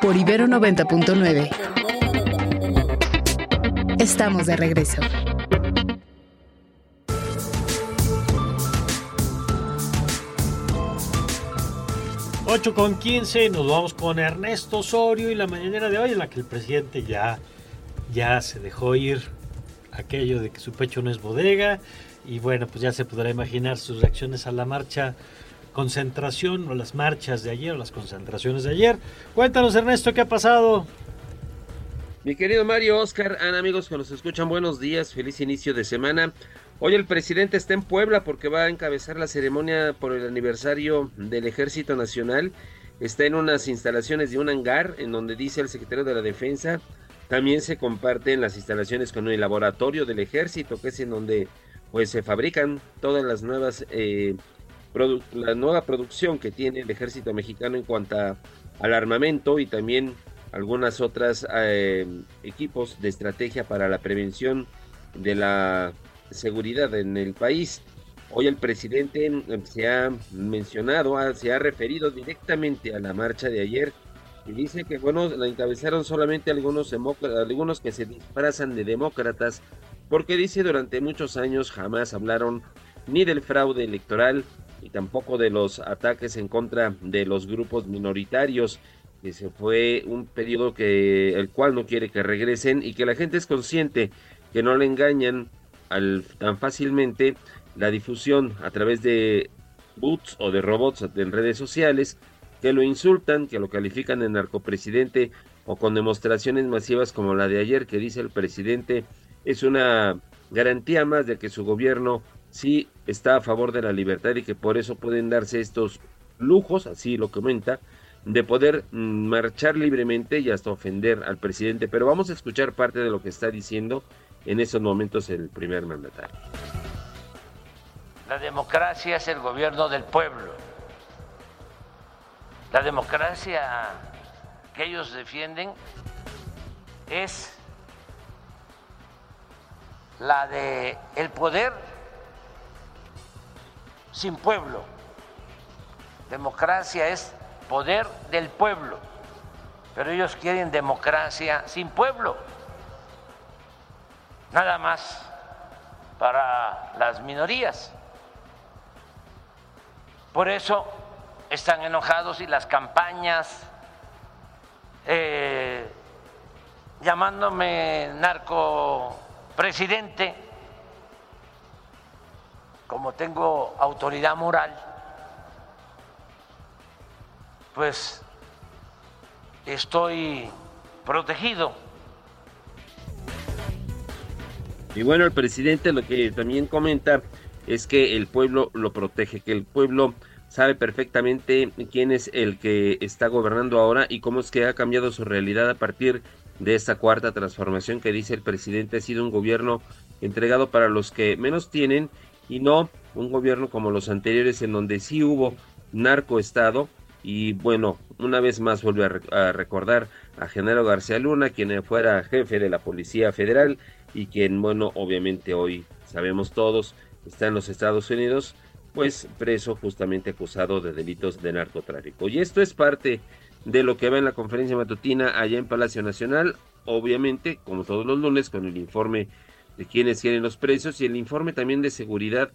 Por Ibero 90.9. Estamos de regreso. 8 con 15, nos vamos con Ernesto Osorio y la mañanera de hoy en la que el presidente ya, ya se dejó ir aquello de que su pecho no es bodega y bueno, pues ya se podrá imaginar sus reacciones a la marcha concentración o las marchas de ayer o las concentraciones de ayer. Cuéntanos Ernesto, ¿qué ha pasado? Mi querido Mario, Oscar, Ana, amigos que nos escuchan, buenos días, feliz inicio de semana. Hoy el presidente está en Puebla porque va a encabezar la ceremonia por el aniversario del Ejército Nacional. Está en unas instalaciones de un hangar en donde dice el secretario de la Defensa. También se comparten las instalaciones con el laboratorio del Ejército, que es en donde pues se fabrican todas las nuevas eh, la nueva producción que tiene el Ejército Mexicano en cuanto al armamento y también algunas otras eh, equipos de estrategia para la prevención de la seguridad en el país. Hoy el presidente mm, se ha mencionado, se ha referido directamente a la marcha de ayer y dice que, bueno, la encabezaron solamente algunos, algunos que se disfrazan de demócratas, porque dice durante muchos años jamás hablaron ni del fraude electoral y tampoco de los ataques en contra de los grupos minoritarios. Que se fue un periodo que el cual no quiere que regresen y que la gente es consciente que no le engañan tan fácilmente la difusión a través de bots o de robots en redes sociales que lo insultan, que lo califican de narcopresidente o con demostraciones masivas como la de ayer que dice el presidente es una garantía más de que su gobierno sí está a favor de la libertad y que por eso pueden darse estos lujos, así lo comenta, de poder mm, marchar libremente y hasta ofender al presidente. Pero vamos a escuchar parte de lo que está diciendo en esos momentos el primer mandatario. La democracia es el gobierno del pueblo. La democracia que ellos defienden es la de el poder sin pueblo. Democracia es poder del pueblo, pero ellos quieren democracia sin pueblo nada más para las minorías. Por eso están enojados y las campañas eh, llamándome narco presidente, como tengo autoridad moral, pues estoy protegido. Y bueno, el presidente lo que también comenta es que el pueblo lo protege, que el pueblo sabe perfectamente quién es el que está gobernando ahora y cómo es que ha cambiado su realidad a partir de esta cuarta transformación que dice el presidente. Ha sido un gobierno entregado para los que menos tienen y no un gobierno como los anteriores en donde sí hubo narcoestado y bueno, una vez más vuelve a, a recordar a Genaro García Luna, quien fuera jefe de la Policía Federal y quien, bueno, obviamente hoy sabemos todos, está en los Estados Unidos, pues preso justamente acusado de delitos de narcotráfico. Y esto es parte de lo que va en la conferencia matutina allá en Palacio Nacional, obviamente, como todos los lunes, con el informe de quienes quieren los precios y el informe también de seguridad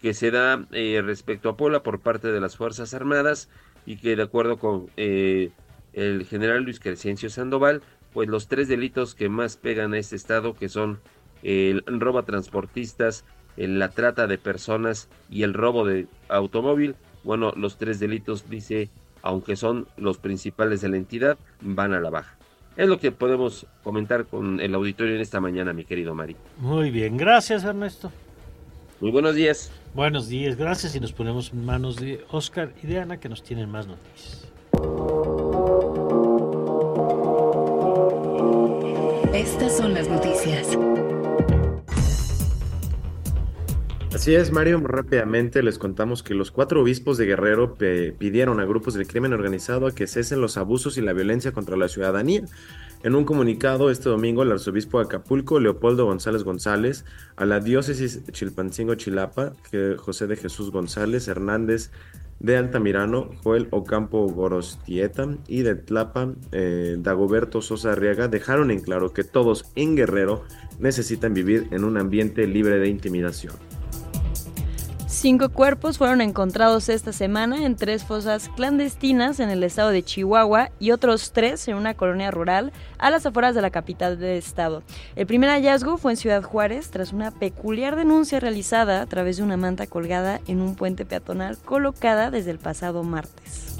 que se da eh, respecto a Puebla por parte de las Fuerzas Armadas y que de acuerdo con eh, el general Luis Crescencio Sandoval, pues los tres delitos que más pegan a este estado, que son el robo a transportistas, la trata de personas y el robo de automóvil, bueno, los tres delitos, dice, aunque son los principales de la entidad, van a la baja. Es lo que podemos comentar con el auditorio en esta mañana, mi querido Mari. Muy bien, gracias Ernesto. Muy buenos días. Buenos días, gracias y nos ponemos en manos de Oscar y de Ana que nos tienen más noticias. Estas son las noticias. Así es, Mario. Rápidamente les contamos que los cuatro obispos de Guerrero pidieron a grupos del crimen organizado que cesen los abusos y la violencia contra la ciudadanía. En un comunicado este domingo, el arzobispo de Acapulco, Leopoldo González González, a la diócesis Chilpancingo Chilapa, que José de Jesús González Hernández de Altamirano, Joel Ocampo Gorostieta y de Tlapa, eh, Dagoberto Sosa Arriaga, dejaron en claro que todos en Guerrero necesitan vivir en un ambiente libre de intimidación. Cinco cuerpos fueron encontrados esta semana en tres fosas clandestinas en el estado de Chihuahua y otros tres en una colonia rural a las afueras de la capital del estado. El primer hallazgo fue en Ciudad Juárez tras una peculiar denuncia realizada a través de una manta colgada en un puente peatonal colocada desde el pasado martes.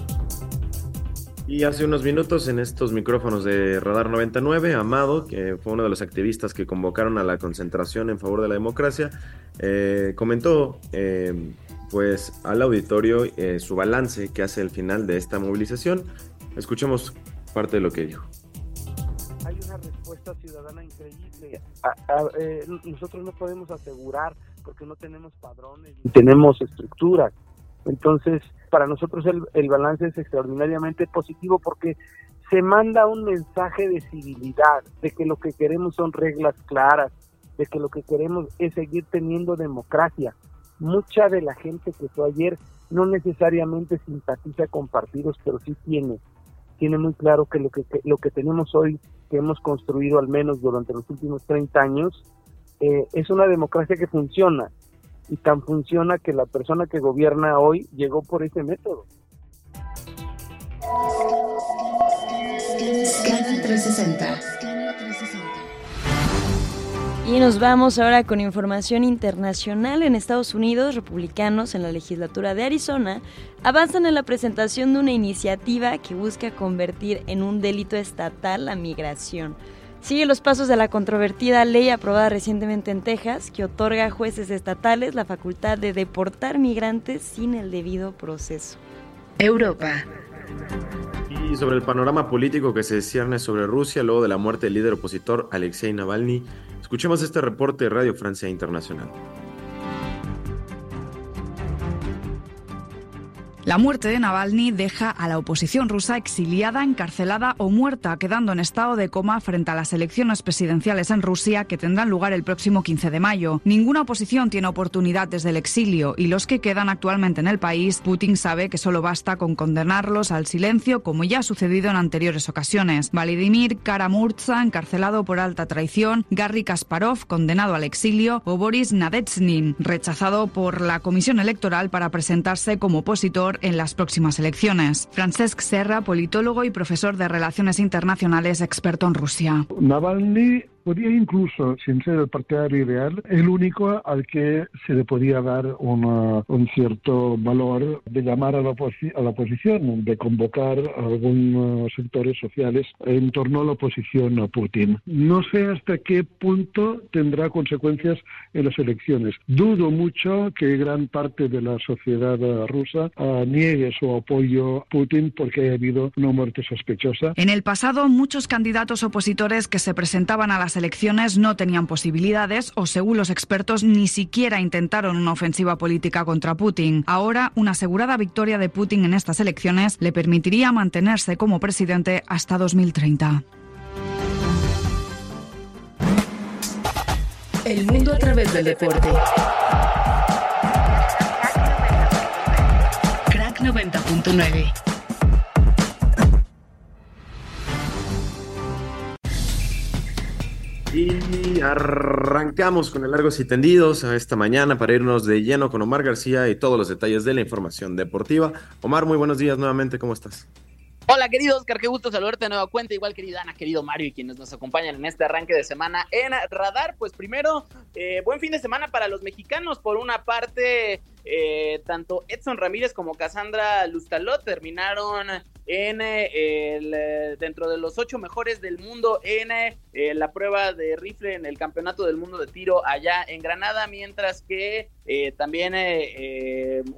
Y hace unos minutos en estos micrófonos de Radar 99, Amado, que fue uno de los activistas que convocaron a la concentración en favor de la democracia, eh, comentó eh, pues al auditorio eh, su balance que hace al final de esta movilización. Escuchemos parte de lo que dijo. Hay una respuesta ciudadana increíble. nosotros no podemos asegurar porque no tenemos padrones, ni tenemos estructuras. Entonces, para nosotros el, balance es extraordinariamente positivo porque se manda un mensaje de civilidad, de que lo que queremos son reglas claras, de que lo que queremos es seguir teniendo democracia. Mucha de la gente que fue ayer no necesariamente simpatiza con partidos, pero sí tiene, tiene muy claro que lo que, lo que tenemos hoy, que hemos construido al menos durante los últimos 30 años, eh, es una democracia que funciona y tan funciona que la persona que gobierna hoy llegó por ese método. Y nos vamos ahora con información internacional. En Estados Unidos, republicanos en la legislatura de Arizona avanzan en la presentación de una iniciativa que busca convertir en un delito estatal la migración. Sigue los pasos de la controvertida ley aprobada recientemente en Texas que otorga a jueces estatales la facultad de deportar migrantes sin el debido proceso. Europa. Y sobre el panorama político que se cierne sobre Rusia luego de la muerte del líder opositor Alexei Navalny, escuchemos este reporte de Radio Francia Internacional. La muerte de Navalny deja a la oposición rusa exiliada, encarcelada o muerta, quedando en estado de coma frente a las elecciones presidenciales en Rusia que tendrán lugar el próximo 15 de mayo. Ninguna oposición tiene oportunidad desde el exilio y los que quedan actualmente en el país, Putin sabe que solo basta con condenarlos al silencio como ya ha sucedido en anteriores ocasiones. Vladimir Karamurza, encarcelado por alta traición, Garry Kasparov, condenado al exilio, o Boris Nadezhnin, rechazado por la Comisión Electoral para presentarse como opositor en las próximas elecciones. Francesc Serra, politólogo y profesor de Relaciones Internacionales, experto en Rusia. Podía incluso, sin ser el partidario ideal, el único al que se le podía dar un cierto valor de llamar a la, a la oposición, de convocar a algunos sectores sociales en torno a la oposición a Putin. No sé hasta qué punto tendrá consecuencias en las elecciones. Dudo mucho que gran parte de la sociedad rusa ah, niegue su apoyo a Putin porque ha habido una muerte sospechosa. En el pasado, muchos candidatos opositores que se presentaban a las elecciones no tenían posibilidades o, según los expertos, ni siquiera intentaron una ofensiva política contra Putin. Ahora, una asegurada victoria de Putin en estas elecciones le permitiría mantenerse como presidente hasta 2030. El mundo a través del deporte. Crack 90.9. Y arrancamos con el largos y tendidos a esta mañana para irnos de lleno con Omar García y todos los detalles de la información deportiva. Omar, muy buenos días nuevamente, ¿cómo estás? Hola querido Oscar, qué gusto saludarte de nueva cuenta, igual querida Ana, querido Mario y quienes nos acompañan en este arranque de semana en Radar. Pues primero, eh, buen fin de semana para los mexicanos. Por una parte, eh, tanto Edson Ramírez como Cassandra Lustalot terminaron en eh, el, dentro de los ocho mejores del mundo en la prueba de rifle en el campeonato del mundo de tiro allá en Granada, mientras que también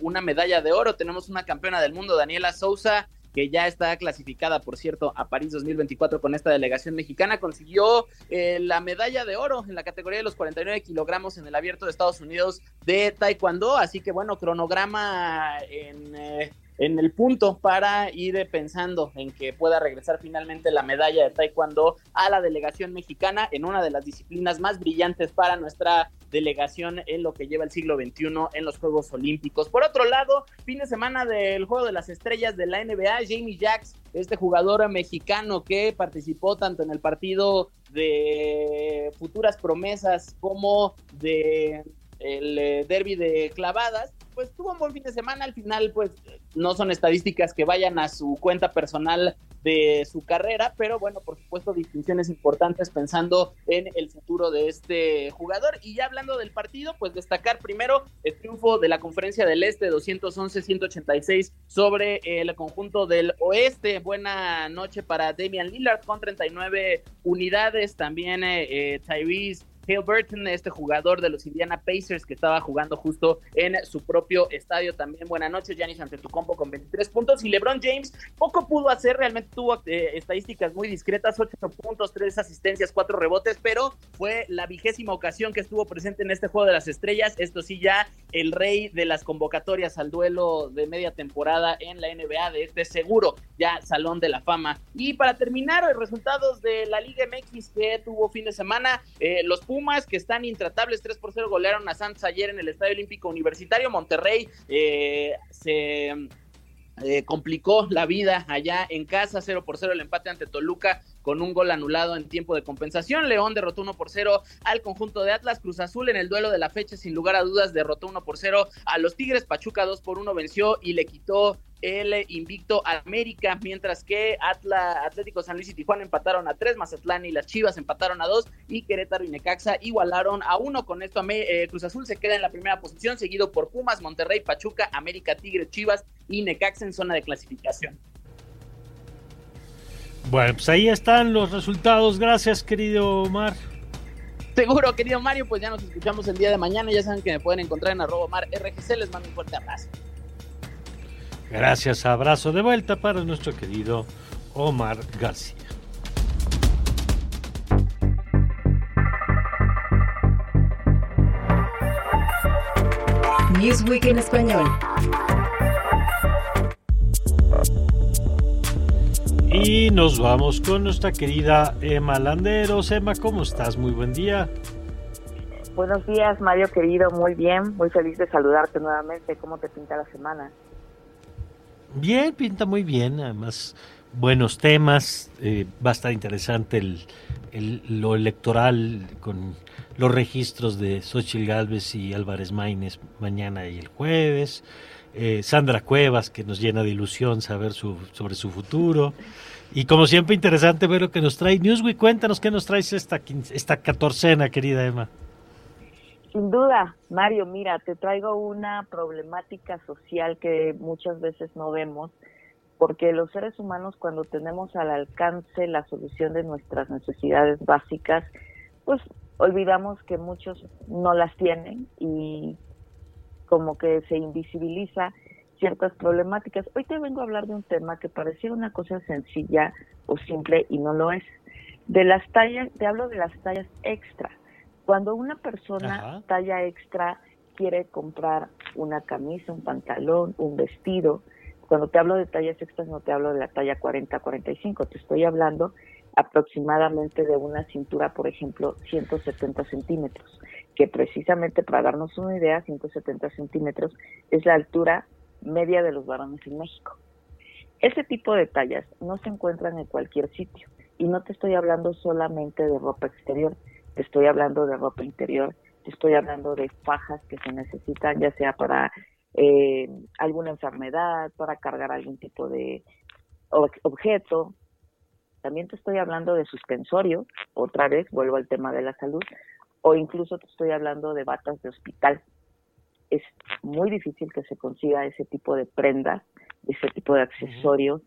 una medalla de oro. Tenemos una campeona del mundo, Daniela Sousa que ya está clasificada, por cierto, a París 2024 con esta delegación mexicana, consiguió eh, la medalla de oro en la categoría de los 49 kilogramos en el abierto de Estados Unidos de Taekwondo, así que bueno, cronograma en... Eh, en el punto para ir pensando en que pueda regresar finalmente la medalla de Taekwondo a la delegación mexicana en una de las disciplinas más brillantes para nuestra delegación en lo que lleva el siglo XXI en los Juegos Olímpicos. Por otro lado, fin de semana del Juego de las Estrellas de la NBA, Jamie Jacks, este jugador mexicano que participó tanto en el partido de futuras promesas como de el eh, derby de clavadas, pues tuvo un buen fin de semana. Al final, pues no son estadísticas que vayan a su cuenta personal de su carrera, pero bueno, por supuesto, distinciones importantes pensando en el futuro de este jugador. Y ya hablando del partido, pues destacar primero el triunfo de la Conferencia del Este 211-186 sobre el conjunto del Oeste. Buena noche para Damian Lillard con 39 unidades. También eh, eh Tyrese Hale Burton, este jugador de los Indiana Pacers que estaba jugando justo en su propio estadio. También buenas noches, Giannis Antetokounmpo con 23 puntos y LeBron James poco pudo hacer, realmente tuvo eh, estadísticas muy discretas, 8 puntos, 3 asistencias, 4 rebotes, pero fue la vigésima ocasión que estuvo presente en este juego de las estrellas. Esto sí ya el rey de las convocatorias al duelo de media temporada en la NBA de este seguro ya Salón de la Fama. Y para terminar, resultados de la Liga MX que tuvo fin de semana, eh, los Pumas, que están intratables, 3 por 0 golearon a Santos ayer en el Estadio Olímpico Universitario. Monterrey eh, se eh, complicó la vida allá en casa, 0 por 0 el empate ante Toluca con un gol anulado en tiempo de compensación. León derrotó 1 por 0 al conjunto de Atlas. Cruz Azul en el duelo de la fecha, sin lugar a dudas, derrotó 1 por 0 a los Tigres. Pachuca 2 por 1 venció y le quitó el invicto América, mientras que Atla, Atlético San Luis y Tijuana empataron a tres, Mazatlán y las Chivas empataron a dos y Querétaro y Necaxa igualaron a uno. Con esto eh, Cruz Azul se queda en la primera posición, seguido por Pumas, Monterrey, Pachuca, América, Tigre, Chivas y Necaxa en zona de clasificación. Bueno, pues ahí están los resultados. Gracias, querido Omar. Seguro, querido Mario, pues ya nos escuchamos el día de mañana. Ya saben que me pueden encontrar en arroba Mar RGC. Les mando un fuerte abrazo. Gracias, abrazo de vuelta para nuestro querido Omar García. Newsweek en español. Y nos vamos con nuestra querida Emma Landeros. Emma, ¿cómo estás? Muy buen día. Buenos días, Mario querido. Muy bien, muy feliz de saludarte nuevamente. ¿Cómo te pinta la semana? Bien, pinta muy bien, además buenos temas, eh, va a estar interesante el, lo electoral con los registros de Xochitl Galvez y Álvarez Maínez mañana y el jueves, eh, Sandra Cuevas que nos llena de ilusión saber su, sobre su futuro y como siempre interesante ver lo que nos trae Newsweek, cuéntanos qué nos traes esta, esta catorcena querida Emma. Sin duda, Mario, mira, te traigo una problemática social que muchas veces no vemos, porque los seres humanos cuando tenemos al alcance la solución de nuestras necesidades básicas, pues olvidamos que muchos no las tienen y como que se invisibiliza ciertas problemáticas. Hoy te vengo a hablar de un tema que parecía una cosa sencilla o simple y no lo es. De las tallas, te hablo de las tallas extra cuando una persona talla extra quiere comprar una camisa, un pantalón, un vestido, cuando te hablo de tallas extras no te hablo de la talla 40-45, te estoy hablando aproximadamente de una cintura, por ejemplo, 170 centímetros, que precisamente para darnos una idea, 170 centímetros es la altura media de los varones en México. Ese tipo de tallas no se encuentran en cualquier sitio y no te estoy hablando solamente de ropa exterior, te estoy hablando de ropa interior, te estoy hablando de fajas que se necesitan ya sea para eh, alguna enfermedad, para cargar algún tipo de objeto. También te estoy hablando de suspensorio, otra vez vuelvo al tema de la salud, o incluso te estoy hablando de batas de hospital. Es muy difícil que se consiga ese tipo de prendas, ese tipo de accesorios,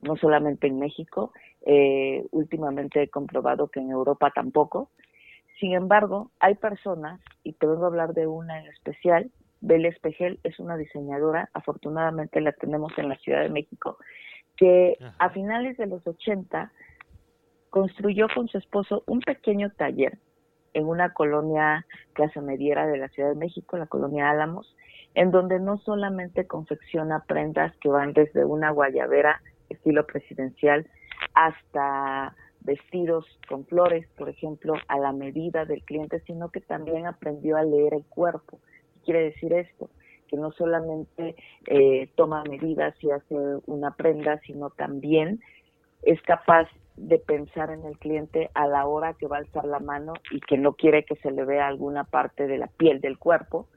no solamente en México, eh, últimamente he comprobado que en Europa tampoco, sin embargo, hay personas, y te vengo a hablar de una en especial, Belle Espejel es una diseñadora, afortunadamente la tenemos en la Ciudad de México, que a finales de los 80 construyó con su esposo un pequeño taller en una colonia clase mediera de la Ciudad de México, la colonia Álamos, en donde no solamente confecciona prendas que van desde una guayabera estilo presidencial hasta vestidos con flores, por ejemplo, a la medida del cliente, sino que también aprendió a leer el cuerpo. ¿Qué quiere decir esto? Que no solamente eh, toma medidas y hace una prenda, sino también es capaz de pensar en el cliente a la hora que va a alzar la mano y que no quiere que se le vea alguna parte de la piel del cuerpo,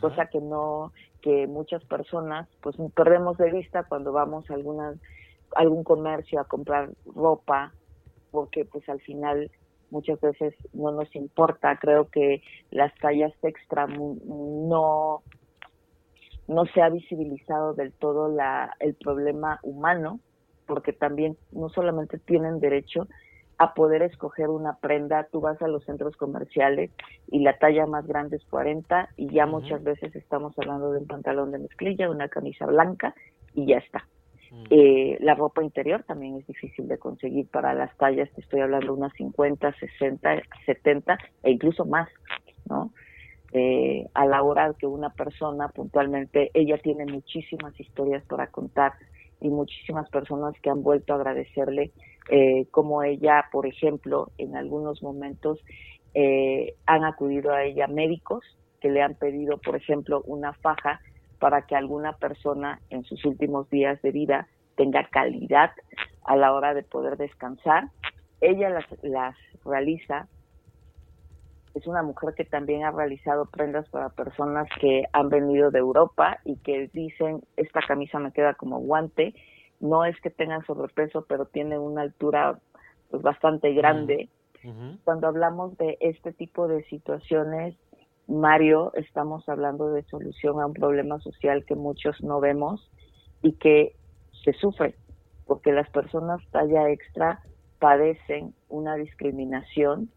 cosa que no que muchas personas pues perdemos de vista cuando vamos a alguna algún comercio a comprar ropa porque pues al final muchas veces no nos importa. Creo que las tallas extra no no se ha visibilizado del todo la el problema humano porque también no solamente tienen derecho a poder escoger una prenda. Tú vas a los centros comerciales y la talla más grande es 40 y ya muchas veces estamos hablando de un pantalón de mezclilla, una camisa blanca y ya está. Eh, la ropa interior también es difícil de conseguir para las tallas, te estoy hablando unas 50, 60, 70 e incluso más, ¿no? Eh, a la hora que una persona puntualmente, ella tiene muchísimas historias para contar y muchísimas personas que han vuelto a agradecerle, eh, como ella, por ejemplo, en algunos momentos eh, han acudido a ella médicos que le han pedido, por ejemplo, una faja para que alguna persona en sus últimos días de vida tenga calidad a la hora de poder descansar. Ella las, las realiza es una mujer que también ha realizado prendas para personas que han venido de Europa y que dicen, esta camisa me queda como guante. No es que tengan sobrepeso, pero tiene una altura pues bastante grande. Cuando hablamos de este tipo de situaciones, Mario, estamos hablando de solución a un problema social que muchos no vemos y que se sufre, porque las personas talla extra padecen una discriminación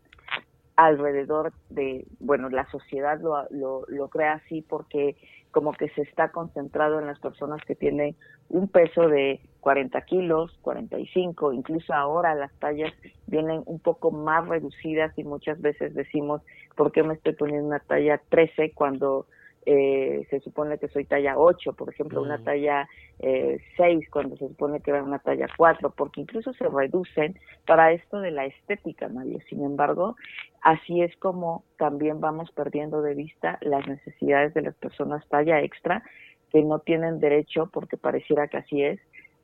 alrededor de, bueno, la sociedad lo, lo, lo, crea así porque como que se está concentrado en las personas que tienen un peso de 40 kilos, 45, incluso ahora las tallas vienen un poco más reducidas y muchas veces decimos, ¿por qué me estoy poniendo una talla 13 cuando eh, se supone que soy talla 8, por ejemplo, una mm. talla eh, 6 cuando se supone que era una talla 4, porque incluso se reducen para esto de la estética, María. Sin embargo, así es como también vamos perdiendo de vista las necesidades de las personas talla extra que no tienen derecho, porque pareciera que así es,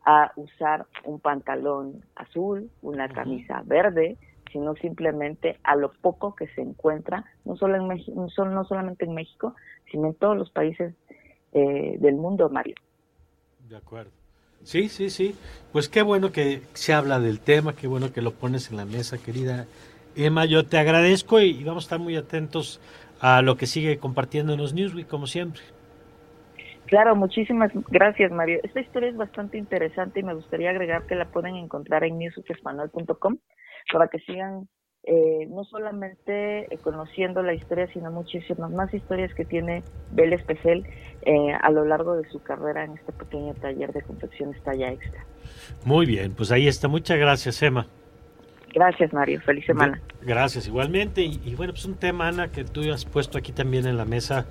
a usar un pantalón azul, una camisa verde, sino simplemente a lo poco que se encuentra, no, solo en México, no solamente en México, sino en todos los países eh, del mundo, Mario. De acuerdo. Sí, sí, sí. Pues qué bueno que se habla del tema, qué bueno que lo pones en la mesa, querida Emma. Yo te agradezco y, vamos a estar muy atentos a lo que sigue compartiendo en los Newsweek, como siempre. Claro, muchísimas gracias, Mario. Esta historia es bastante interesante y me gustaría agregar que la pueden encontrar en newsweekespanol.com para que sigan eh, no solamente eh, conociendo la historia, sino muchísimas más historias que tiene Bel Especel eh, a lo largo de su carrera en este pequeño taller de confecciones talla extra. Muy bien, pues ahí está. Muchas gracias, Emma. Gracias, Mario. Feliz semana. Gracias, igualmente. Y, y, bueno, pues un tema, Ana, que tú has puesto aquí también en la mesa,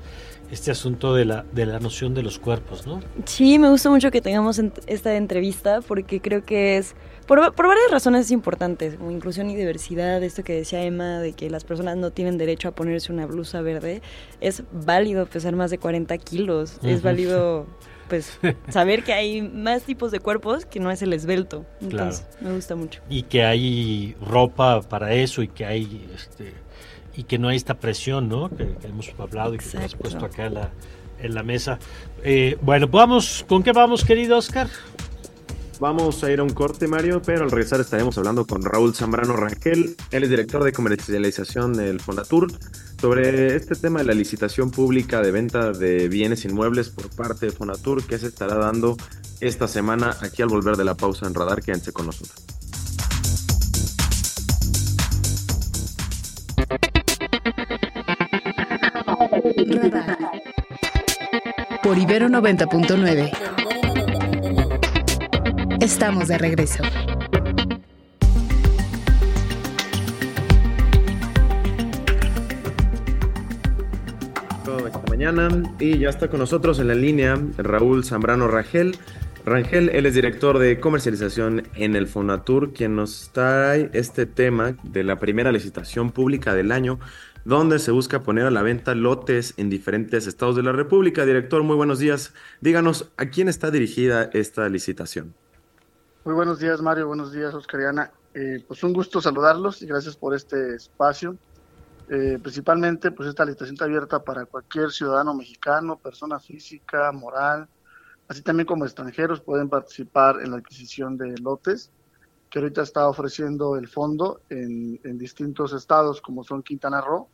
este asunto de la, de la noción de los cuerpos, ¿no? Sí, me gusta mucho que tengamos esta entrevista porque creo que es por, varias razones importantes, como inclusión y diversidad, esto que decía Emma, de que las personas no tienen derecho a ponerse una blusa verde, es válido pesar más de 40 kilos, es válido pues saber que hay más tipos de cuerpos que no es el esbelto. Entonces, me gusta mucho. Y que hay ropa para eso y que hay este y que no hay esta presión, ¿no? Que, hemos hablado y que hemos puesto acá en la, en la mesa. Eh, bueno, vamos, ¿con qué vamos, querido Oscar? Vamos a ir a un corte, Mario, pero al regresar estaremos hablando con Raúl Zambrano Rangel. Él es director de comercialización del Fonatur sobre este tema de la licitación pública de venta de bienes inmuebles por parte de Fonatur que se estará dando esta semana aquí al volver de la pausa en Radar. Quédense con nosotros. Por Ibero 90.9. Estamos de regreso. Esta mañana y ya está con nosotros en la línea Raúl Zambrano Rangel. Rangel, él es director de comercialización en el Fonatur, quien nos trae este tema de la primera licitación pública del año, donde se busca poner a la venta lotes en diferentes estados de la República. Director, muy buenos días. Díganos, ¿a quién está dirigida esta licitación? Muy buenos días, Mario. Buenos días, Oscariana. Eh, pues un gusto saludarlos y gracias por este espacio. Eh, principalmente, pues esta licitación está abierta para cualquier ciudadano mexicano, persona física, moral, así también como extranjeros pueden participar en la adquisición de lotes que ahorita está ofreciendo el fondo en, distintos estados como son Quintana Roo,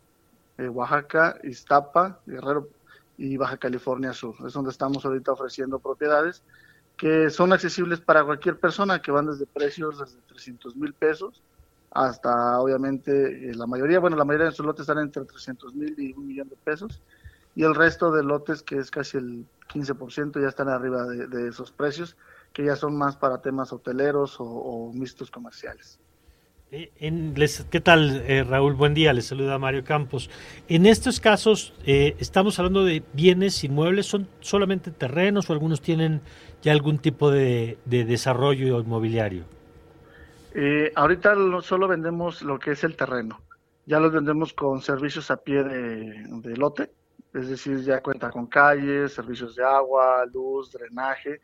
eh, Oaxaca, Iztapa, Guerrero y Baja California Sur. Es donde estamos ahorita ofreciendo propiedades que son accesibles para cualquier persona, que van desde precios desde 300 mil pesos hasta, obviamente, eh, la mayoría, bueno, la mayoría de sus lotes están entre 300 mil y un millón de pesos, y el resto de lotes, que es casi el 15%, ya están arriba de, esos precios, que ya son más para temas hoteleros o, mixtos comerciales. Eh, en, ¿Qué tal, eh, Raúl? Buen día, les saluda Mario Campos. En estos casos, estamos hablando de bienes inmuebles, ¿son solamente terrenos o algunos tienen ya algún tipo de, desarrollo inmobiliario? Eh, ahorita solo vendemos lo que es el terreno. Ya lo vendemos con servicios a pie de, lote, es decir, ya cuenta con calles, servicios de agua, luz, drenaje.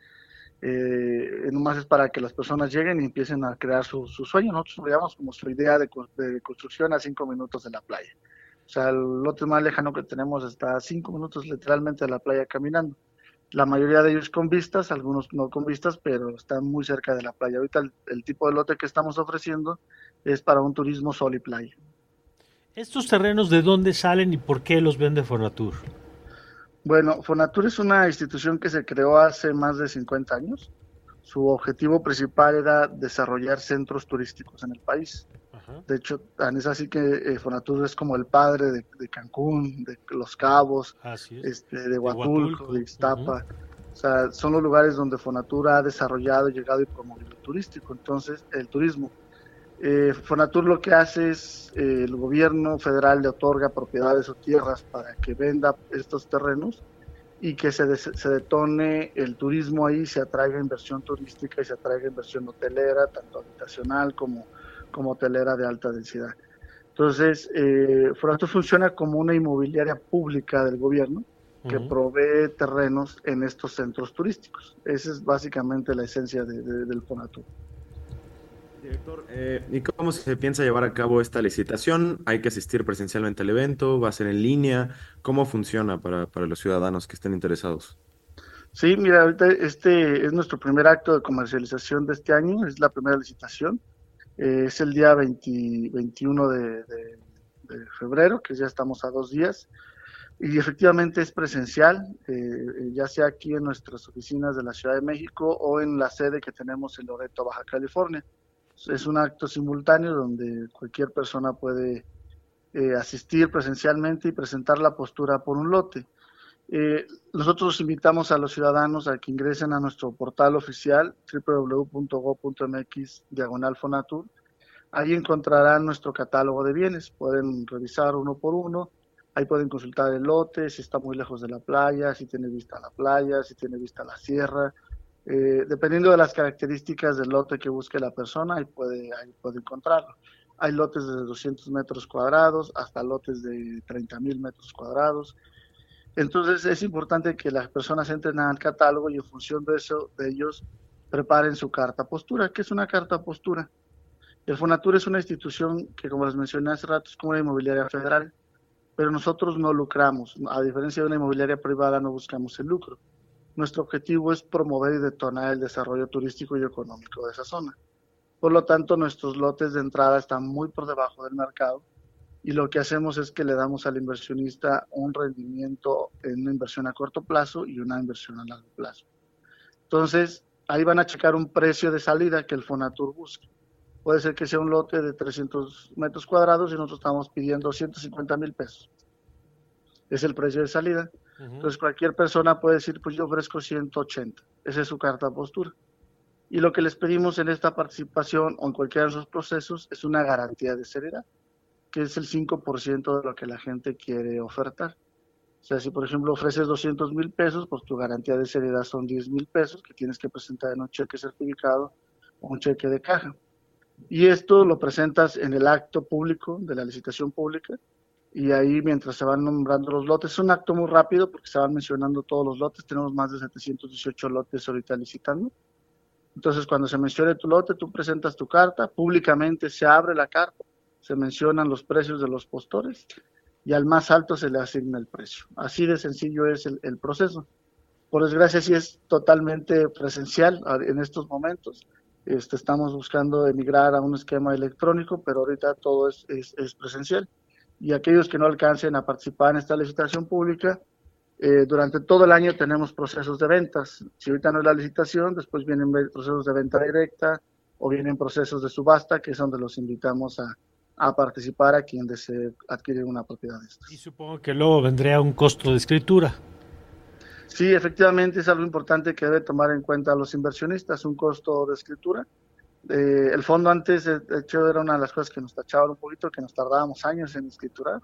Eh, nomás es para que las personas lleguen y empiecen a crear su, sueño. Nosotros lo como su idea de, de, construcción a cinco minutos de la playa. O sea, el lote más lejano que tenemos está a cinco minutos literalmente de la playa caminando la mayoría de ellos con vistas, algunos no con vistas, pero están muy cerca de la playa. Ahorita el, tipo de lote que estamos ofreciendo es para un turismo sol y playa. ¿Estos terrenos de dónde salen y por qué los vende Fonatur? Bueno, Fonatur es una institución que se creó hace más de 50 años. Su objetivo principal era desarrollar centros turísticos en el país. De hecho, es así que eh, Fonatur es como el padre de, Cancún, de Los Cabos, este, de Huatulco, de Iztapa. O sea, son los lugares donde Fonatur ha desarrollado, llegado y promovido el turístico, entonces el turismo. Eh, Fonatur lo que hace es, eh, el gobierno federal le otorga propiedades o tierras para que venda estos terrenos y que se, se detone el turismo ahí, se atraiga inversión turística y se atraiga inversión hotelera, tanto habitacional como como hotelera de alta densidad. Entonces, eh, funciona como una inmobiliaria pública del gobierno que provee terrenos en estos centros turísticos. Esa es básicamente la esencia del Fonatur. Director, eh, ¿y cómo se piensa llevar a cabo esta licitación? ¿Hay que asistir presencialmente al evento? ¿Va a ser en línea? ¿Cómo funciona para, para los ciudadanos que estén interesados? Sí, mira, ahorita este es nuestro primer acto de comercialización de este año, es la primera licitación. Eh, es el día 21 de, febrero, que ya estamos a dos días. Y efectivamente es presencial, eh, ya sea aquí en nuestras oficinas de la Ciudad de México o en la sede que tenemos en Loreto, Baja California. Es un acto simultáneo donde cualquier persona puede eh, asistir presencialmente y presentar la postura por un lote. Eh, nosotros invitamos a los ciudadanos a que ingresen a nuestro portal oficial www.go.mx diagonal Fonatur. Ahí encontrarán nuestro catálogo de bienes. Pueden revisar uno por uno. Ahí pueden consultar el lote, si está muy lejos de la playa, si tiene vista a la playa, si tiene vista a la sierra. Eh, dependiendo de las características del lote que busque la persona, ahí puede, encontrarlo. Hay lotes de 200 metros cuadrados hasta lotes de 30 mil metros cuadrados. Entonces es importante que las personas entren al catálogo y en función de eso, de ellos, preparen su carta postura. ¿Qué es una carta postura? El Fonatur es una institución que, como les mencioné hace rato, es como una inmobiliaria federal, pero nosotros no lucramos. A diferencia de una inmobiliaria privada, no buscamos el lucro. Nuestro objetivo es promover y detonar el desarrollo turístico y económico de esa zona. Por lo tanto, nuestros lotes de entrada están muy por debajo del mercado y lo que hacemos es que le damos al inversionista un rendimiento en una inversión a corto plazo y una inversión a largo plazo. Entonces, ahí van a checar un precio de salida que el Fonatur busque. Puede ser que sea un lote de 300 metros cuadrados y nosotros estamos pidiendo 150 mil pesos. Es el precio de salida. Entonces, cualquier persona puede decir, pues yo ofrezco 180. Esa es su carta postura. Y lo que les pedimos en esta participación o en cualquiera de esos procesos es una garantía de seriedad que es el 5% de lo que la gente quiere ofertar. O sea, si por ejemplo ofreces 200 mil pesos, pues tu garantía de seriedad son 10 mil pesos que tienes que presentar en un cheque certificado o un cheque de caja. Y esto lo presentas en el acto público de la licitación pública y ahí mientras se van nombrando los lotes, es un acto muy rápido porque se van mencionando todos los lotes, tenemos más de 718 lotes ahorita licitando. Entonces cuando se mencione tu lote, tú presentas tu carta, públicamente se abre la carta, se mencionan los precios de los postores y al más alto se le asigna el precio. Así de sencillo es el, proceso. Por desgracia sí es totalmente presencial en estos momentos. Este, estamos buscando emigrar a un esquema electrónico, pero ahorita todo es presencial y aquellos que no alcancen a participar en esta licitación pública, eh, durante todo el año tenemos procesos de ventas. Si ahorita no es la licitación, después vienen procesos de venta directa o vienen procesos de subasta, que es donde los invitamos a, a participar a quien desee adquirir una propiedad de estas. Y supongo que luego vendría un costo de escritura. Sí, efectivamente es algo importante que debe tomar en cuenta los inversionistas, un costo de escritura eh, el fondo antes, de hecho, era una de las cosas que nos tachaban un poquito, que nos tardábamos años en escriturar.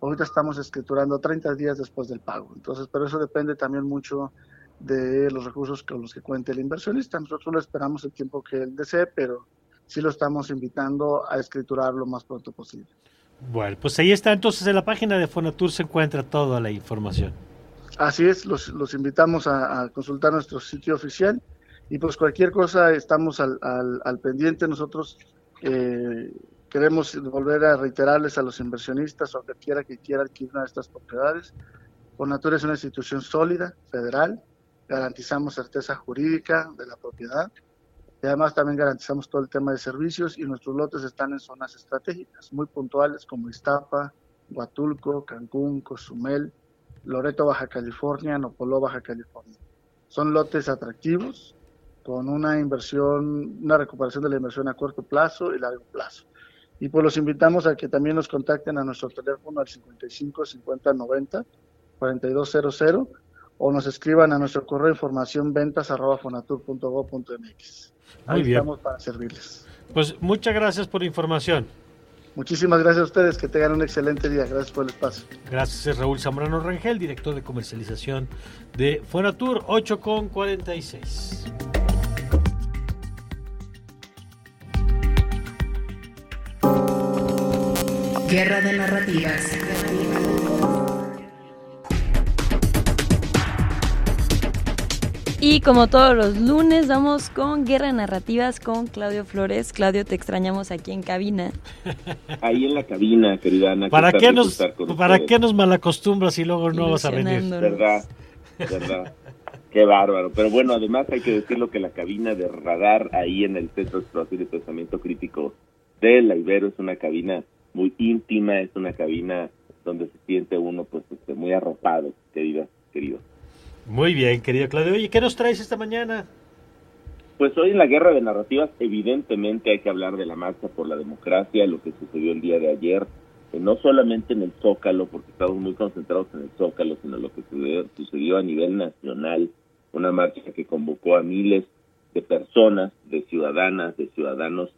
Ahorita estamos escriturando 30 días después del pago. Entonces, pero eso depende también mucho de los recursos con los que cuente el inversionista. Nosotros lo esperamos el tiempo que él desee, pero sí lo estamos invitando a escriturar lo más pronto posible. Bueno, pues ahí está. Entonces, en la página de Fonatur se encuentra toda la información. Así es, los, los invitamos a, a consultar nuestro sitio oficial y pues cualquier cosa estamos al, al, pendiente. Nosotros eh, queremos volver a reiterarles a los inversionistas o a cualquiera que quiera adquirir una de estas propiedades. Natura es una institución sólida, federal, garantizamos certeza jurídica de la propiedad y además también garantizamos todo el tema de servicios y nuestros lotes están en zonas estratégicas muy puntuales como Iztapa, Huatulco, Cancún, Cozumel, Loreto, Baja California, Nopoló, Baja California. Son lotes atractivos, con una inversión, una recuperación de la inversión a corto plazo y largo plazo. Y pues los invitamos a que también nos contacten a nuestro teléfono al 55 50 90 4200 o nos escriban a nuestro correo información ventas arroba fonatur.gov.mx. Ahí bien. estamos para servirles. Pues muchas gracias por la información. Muchísimas gracias a ustedes, que tengan un excelente día. Gracias por el espacio. Gracias, es Raúl Zambrano Rangel, director de comercialización de Fonatur 8 con 46. Guerra de narrativas. Y como todos los lunes, vamos con Guerra de Narrativas con Claudio Flores. Claudio, te extrañamos aquí en cabina. Ahí en la cabina, querida Ana. ¿Para qué nos, ¿para qué nos malacostumbras y luego no vas a venir? Verdad, verdad. Qué bárbaro. Pero bueno, además hay que decirlo que la cabina de radar ahí en el Centro de Exploración y Pensamiento Crítico de la Ibero es una cabina muy íntima, es una cabina donde se siente uno pues este, muy arropado, querida, querido. Muy bien, querido Claudio. Oye, ¿qué nos traes esta mañana? Pues hoy en la guerra de narrativas evidentemente hay que hablar de la marcha por la democracia, lo que sucedió el día de ayer, eh, no solamente en el Zócalo, porque estamos muy concentrados en el Zócalo, sino lo que sucedió, sucedió a nivel nacional, una marcha que convocó a miles de personas, de ciudadanas, de ciudadanos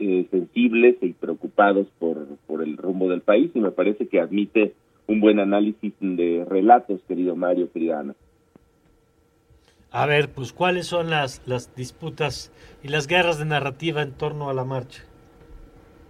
eh, sensibles y preocupados por, por el rumbo del país y me parece que admite un buen análisis de relatos, querido Mario, querida Ana. A ver, pues cuáles son las, las disputas y las guerras de narrativa en torno a la marcha.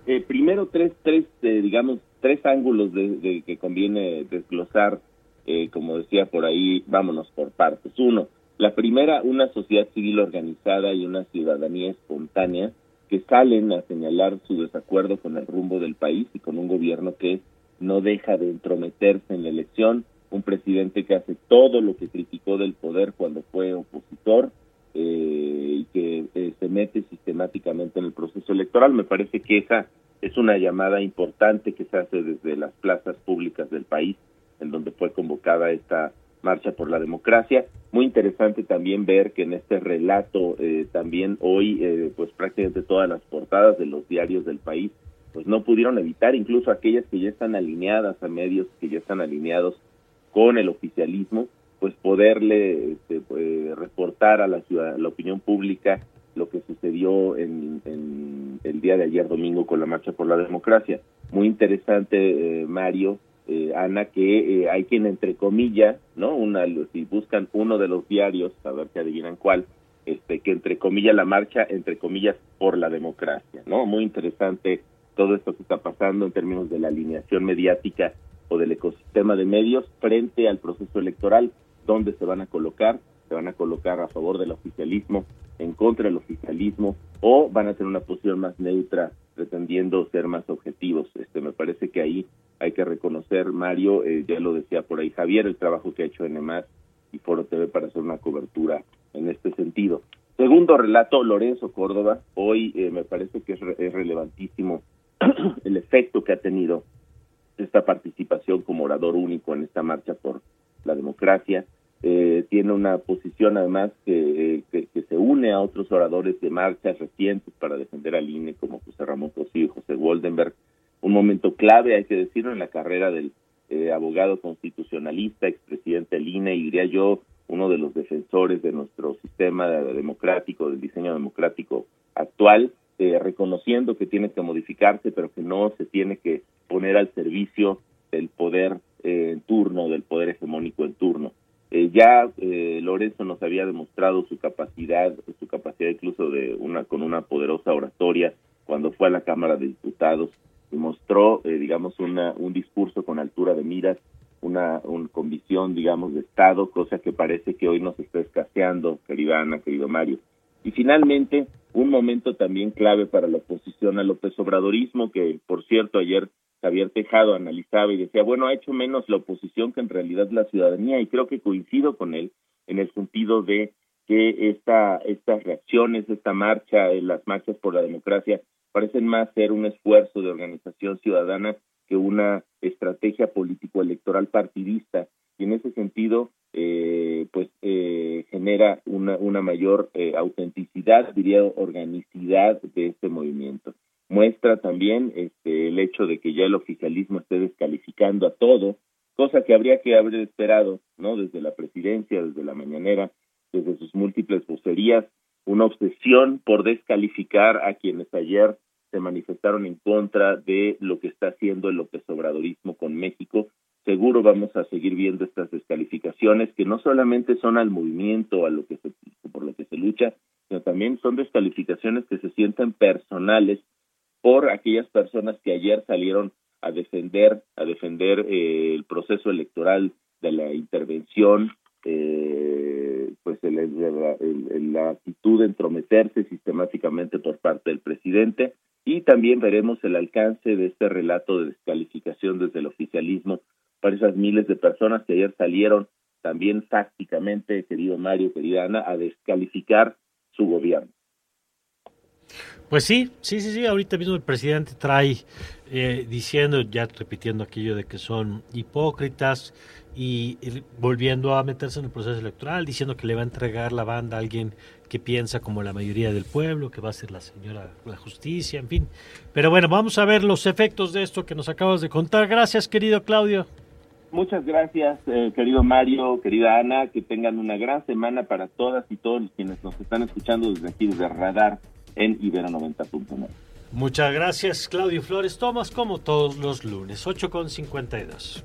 Eh, primero tres, tres eh, digamos, tres ángulos de, de que conviene desglosar, eh, como decía por ahí, vámonos por partes. Uno, la primera, una sociedad civil organizada y una ciudadanía espontánea que salen a señalar su desacuerdo con el rumbo del país y con un gobierno que no deja de entrometerse en la elección, un presidente que hace todo lo que criticó del poder cuando fue opositor eh, y que eh, se mete sistemáticamente en el proceso electoral. Me parece que esa es una llamada importante que se hace desde las plazas públicas del país, en donde fue convocada esta marcha por la democracia. Muy interesante también ver que en este relato eh, también hoy, eh, pues prácticamente todas las portadas de los diarios del país, pues no pudieron evitar, incluso aquellas que ya están alineadas a medios que ya están alineados con el oficialismo, pues poderle este, pues, reportar a la, ciudad, la opinión pública lo que sucedió en, en, el día de ayer domingo con la marcha por la democracia. Muy interesante, eh, Mario, eh, Ana, que eh, hay quien entre comillas, ¿no? Una, si buscan uno de los diarios, a ver si adivinan cuál, este, que entre comillas la marcha, entre comillas, por la democracia, ¿no? Muy interesante todo esto que está pasando en términos de la alineación mediática o del ecosistema de medios frente al proceso electoral, donde se van a colocar, se van a colocar a favor del oficialismo, en contra del oficialismo, o van a tener una posición más neutra, pretendiendo ser más objetivos. Este, me parece que ahí hay que reconocer, Mario, eh, ya lo decía por ahí Javier, el trabajo que ha hecho NEMAS y Foro TV para hacer una cobertura en este sentido. Segundo relato, Lorenzo Córdoba. Hoy eh, me parece que es, es relevantísimo el efecto que ha tenido esta participación como orador único en esta marcha por la democracia. Eh, tiene una posición además que, se une a otros oradores de marchas recientes para defender al INE como José Ramón Cosío y José Goldenberg un momento clave, hay que decirlo, en la carrera del eh, abogado constitucionalista, expresidente del INE, y diría yo, uno de los defensores de nuestro sistema democrático, del diseño democrático actual, eh, reconociendo que tiene que modificarse, pero que no se tiene que poner al servicio del poder eh, en turno, del poder hegemónico en turno. Eh, ya eh, Lorenzo nos había demostrado su capacidad, su capacidad incluso de una con una poderosa oratoria cuando fue a la Cámara de Diputados y mostró, eh, digamos, una, un discurso con altura de miras, una un, con visión, digamos, de Estado, cosa que parece que hoy nos está escaseando, querida Ana, querido Mario. Y finalmente, un momento también clave para la oposición al López Obradorismo, que por cierto ayer Javier Tejado analizaba y decía, bueno, ha hecho menos la oposición que en realidad la ciudadanía, y creo que coincido con él en el sentido de que esta, estas reacciones, esta marcha, las marchas por la democracia, parecen más ser un esfuerzo de organización ciudadana que una estrategia político-electoral partidista y en ese sentido eh, pues eh, genera una, una mayor eh, autenticidad, diría organicidad de este movimiento. Muestra también este, el hecho de que ya el oficialismo esté descalificando a todo, cosa que habría que haber esperado, ¿no? Desde la presidencia, desde la mañanera, desde sus múltiples vocerías, una obsesión por descalificar a quienes ayer se manifestaron en contra de lo que está haciendo el López Obradorismo con México. Seguro vamos a seguir viendo estas descalificaciones que no solamente son al movimiento, a lo que se, por lo que se lucha, sino también son descalificaciones que se sienten personales por aquellas personas que ayer salieron a defender a defender eh, el proceso electoral de la intervención eh, pues el, la actitud de entrometerse sistemáticamente por parte del presidente y también veremos el alcance de este relato de descalificación desde el oficialismo para esas miles de personas que ayer salieron también tácticamente, querido Mario, querida Ana, a descalificar su gobierno. Pues sí, sí, sí, sí, ahorita mismo el presidente trae eh, diciendo, ya repitiendo aquello de que son hipócritas y, volviendo a meterse en el proceso electoral, diciendo que le va a entregar la banda a alguien que piensa como la mayoría del pueblo, que va a ser la señora la justicia, en fin. Pero bueno, vamos a ver los efectos de esto que nos acabas de contar. Gracias, querido Claudio. Muchas gracias, eh, querido Mario, querida Ana, que tengan una gran semana para todas y todos quienes nos están escuchando desde aquí, desde Radar en Ibero 90.9. Muchas gracias, Claudio Flores Tomás, como todos los lunes, 8 con 52.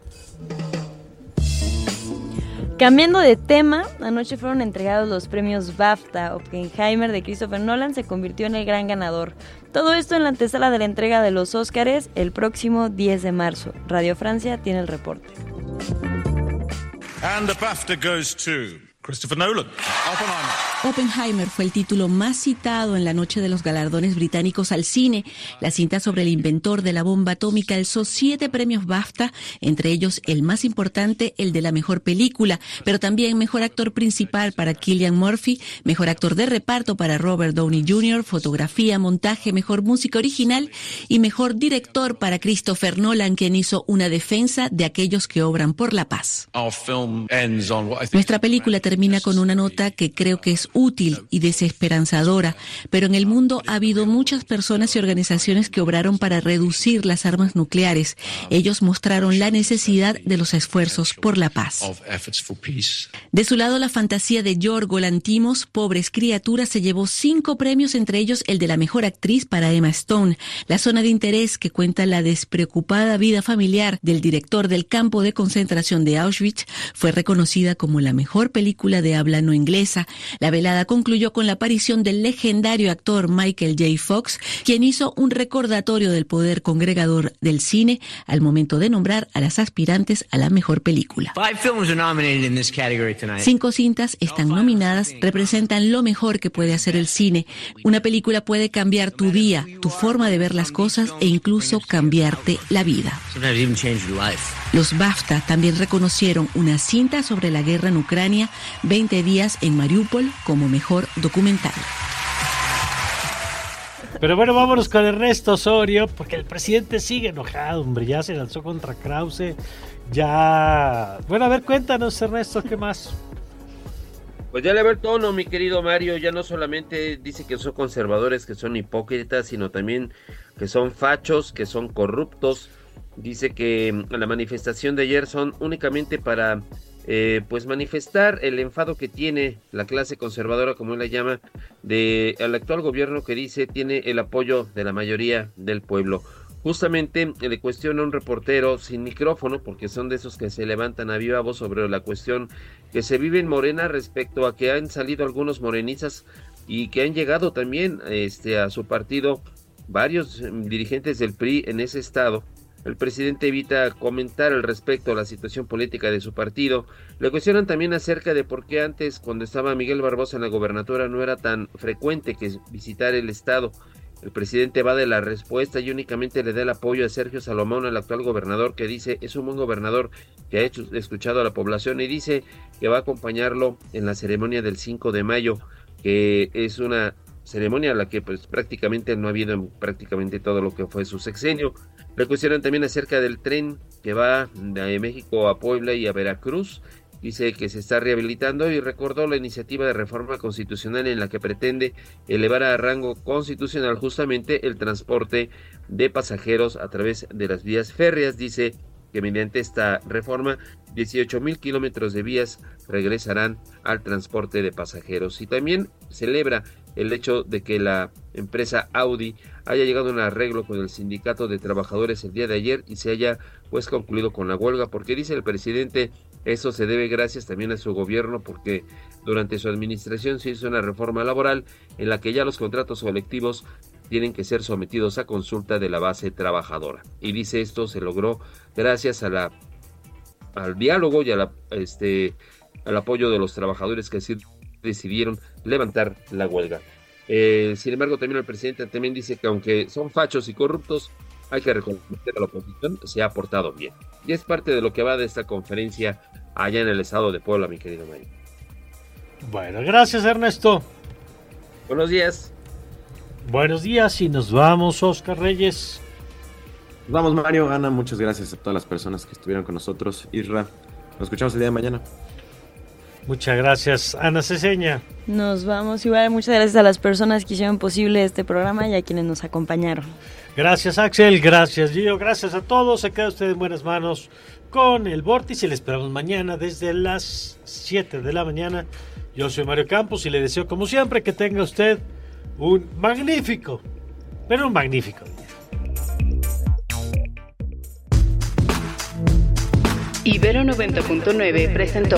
Cambiando de tema, anoche fueron entregados los premios BAFTA. Oppenheimer de Christopher Nolan se convirtió en el gran ganador. Todo esto en la antesala de la entrega de los Óscares el próximo 10 de marzo. Radio Francia tiene el reporte. And the BAFTA goes to Christopher Nolan. Oppenheimer. Oppenheimer fue el título más citado en la noche de los galardones británicos al cine. La cinta sobre el inventor de la bomba atómica alzó siete premios BAFTA, entre ellos el más importante, el de la mejor película, pero también mejor actor principal para Killian Murphy, mejor actor de reparto para Robert Downey Jr., fotografía, montaje, mejor música original y mejor director para Christopher Nolan, quien hizo una defensa de aquellos que obran por la paz. Nuestra película termina termina con una nota que creo que es útil y desesperanzadora, pero en el mundo ha habido muchas personas y organizaciones que obraron para reducir las armas nucleares. Ellos mostraron la necesidad de los esfuerzos por la paz. De su lado, la fantasía de Yorgo Lantimos, Pobres Criaturas, se llevó cinco premios, entre ellos el de la mejor actriz para Emma Stone. La zona de interés que cuenta la despreocupada vida familiar del director del campo de concentración de Auschwitz fue reconocida como la mejor película de habla no inglesa. La velada concluyó con la aparición del legendario actor Michael J. Fox, quien hizo un recordatorio del poder congregador del cine al momento de nombrar a las aspirantes a la mejor película. Cinco cintas están nominadas, representan lo mejor que puede hacer el cine. Una película puede cambiar tu día, tu forma de ver las cosas e incluso cambiarte la vida. Los BAFTA también reconocieron una cinta sobre la guerra en Ucrania, 20 días en Mariupol, como mejor documental. Pero bueno, vámonos con Ernesto Osorio, porque el presidente sigue enojado, hombre, ya se lanzó contra Krause, ya... Bueno, a ver, cuéntanos Ernesto, ¿qué más? Pues ya le ve el tono, mi querido Mario, ya no solamente dice que son conservadores, que son hipócritas, sino también que son fachos, que son corruptos. Dice que la manifestación de ayer son únicamente para eh, pues manifestar el enfado que tiene la clase conservadora, como él la llama, de al actual gobierno que dice tiene el apoyo de la mayoría del pueblo. Justamente le cuestiona un reportero sin micrófono, porque son de esos que se levantan a viva voz sobre la cuestión que se vive en Morena respecto a que han salido algunos morenistas y que han llegado también este, a su partido varios dirigentes del PRI en ese estado el presidente evita comentar al respecto a la situación política de su partido. Le cuestionan también acerca de por qué antes, cuando estaba Miguel Barbosa en la gobernatura, no era tan frecuente que visitar el estado. El presidente va de la respuesta y únicamente le da el apoyo a Sergio Salomón, el actual gobernador, que dice es un buen gobernador que ha hecho, escuchado a la población y dice que va a acompañarlo en la ceremonia del 5 de mayo, que es una ceremonia a la que pues prácticamente no ha habido en prácticamente todo lo que fue su sexenio. Le cuestionan también acerca del tren que va de México a Puebla y a Veracruz. Dice que se está rehabilitando y recordó la iniciativa de reforma constitucional en la que pretende elevar a rango constitucional justamente el transporte de pasajeros a través de las vías férreas. Dice que mediante esta reforma 18 mil kilómetros de vías regresarán al transporte de pasajeros. Y también celebra el hecho de que la empresa Audi haya llegado a un arreglo con el sindicato de trabajadores el día de ayer y se haya pues concluido con la huelga, porque dice el presidente, eso se debe gracias también a su gobierno, porque durante su administración se hizo una reforma laboral en la que ya los contratos colectivos tienen que ser sometidos a consulta de la base trabajadora. Y dice esto se logró gracias a la al diálogo y a la, este, al apoyo de los trabajadores que así decidieron levantar la huelga. Eh, sin embargo, también el presidente también dice que aunque son fachos y corruptos, hay que reconocer a la oposición se ha portado bien. Y es parte de lo que va de esta conferencia allá en el estado de Puebla, mi querido Mario. Bueno, gracias Ernesto. Buenos días. Buenos días y nos vamos, Oscar Reyes. Vamos, Mario, Ana, muchas gracias a todas las personas que estuvieron con nosotros. Isra, nos escuchamos el día de mañana. Muchas gracias, Ana Ceseña. Nos vamos igual, muchas gracias a las personas que hicieron posible este programa y a quienes nos acompañaron. Gracias Axel, gracias Gio, gracias a todos. Se queda usted en buenas manos con el Vórtice y le esperamos mañana desde las 7 de la mañana. Yo soy Mario Campos y le deseo como siempre que tenga usted un magnífico, pero un magnífico día. Ibero 90.9 presentó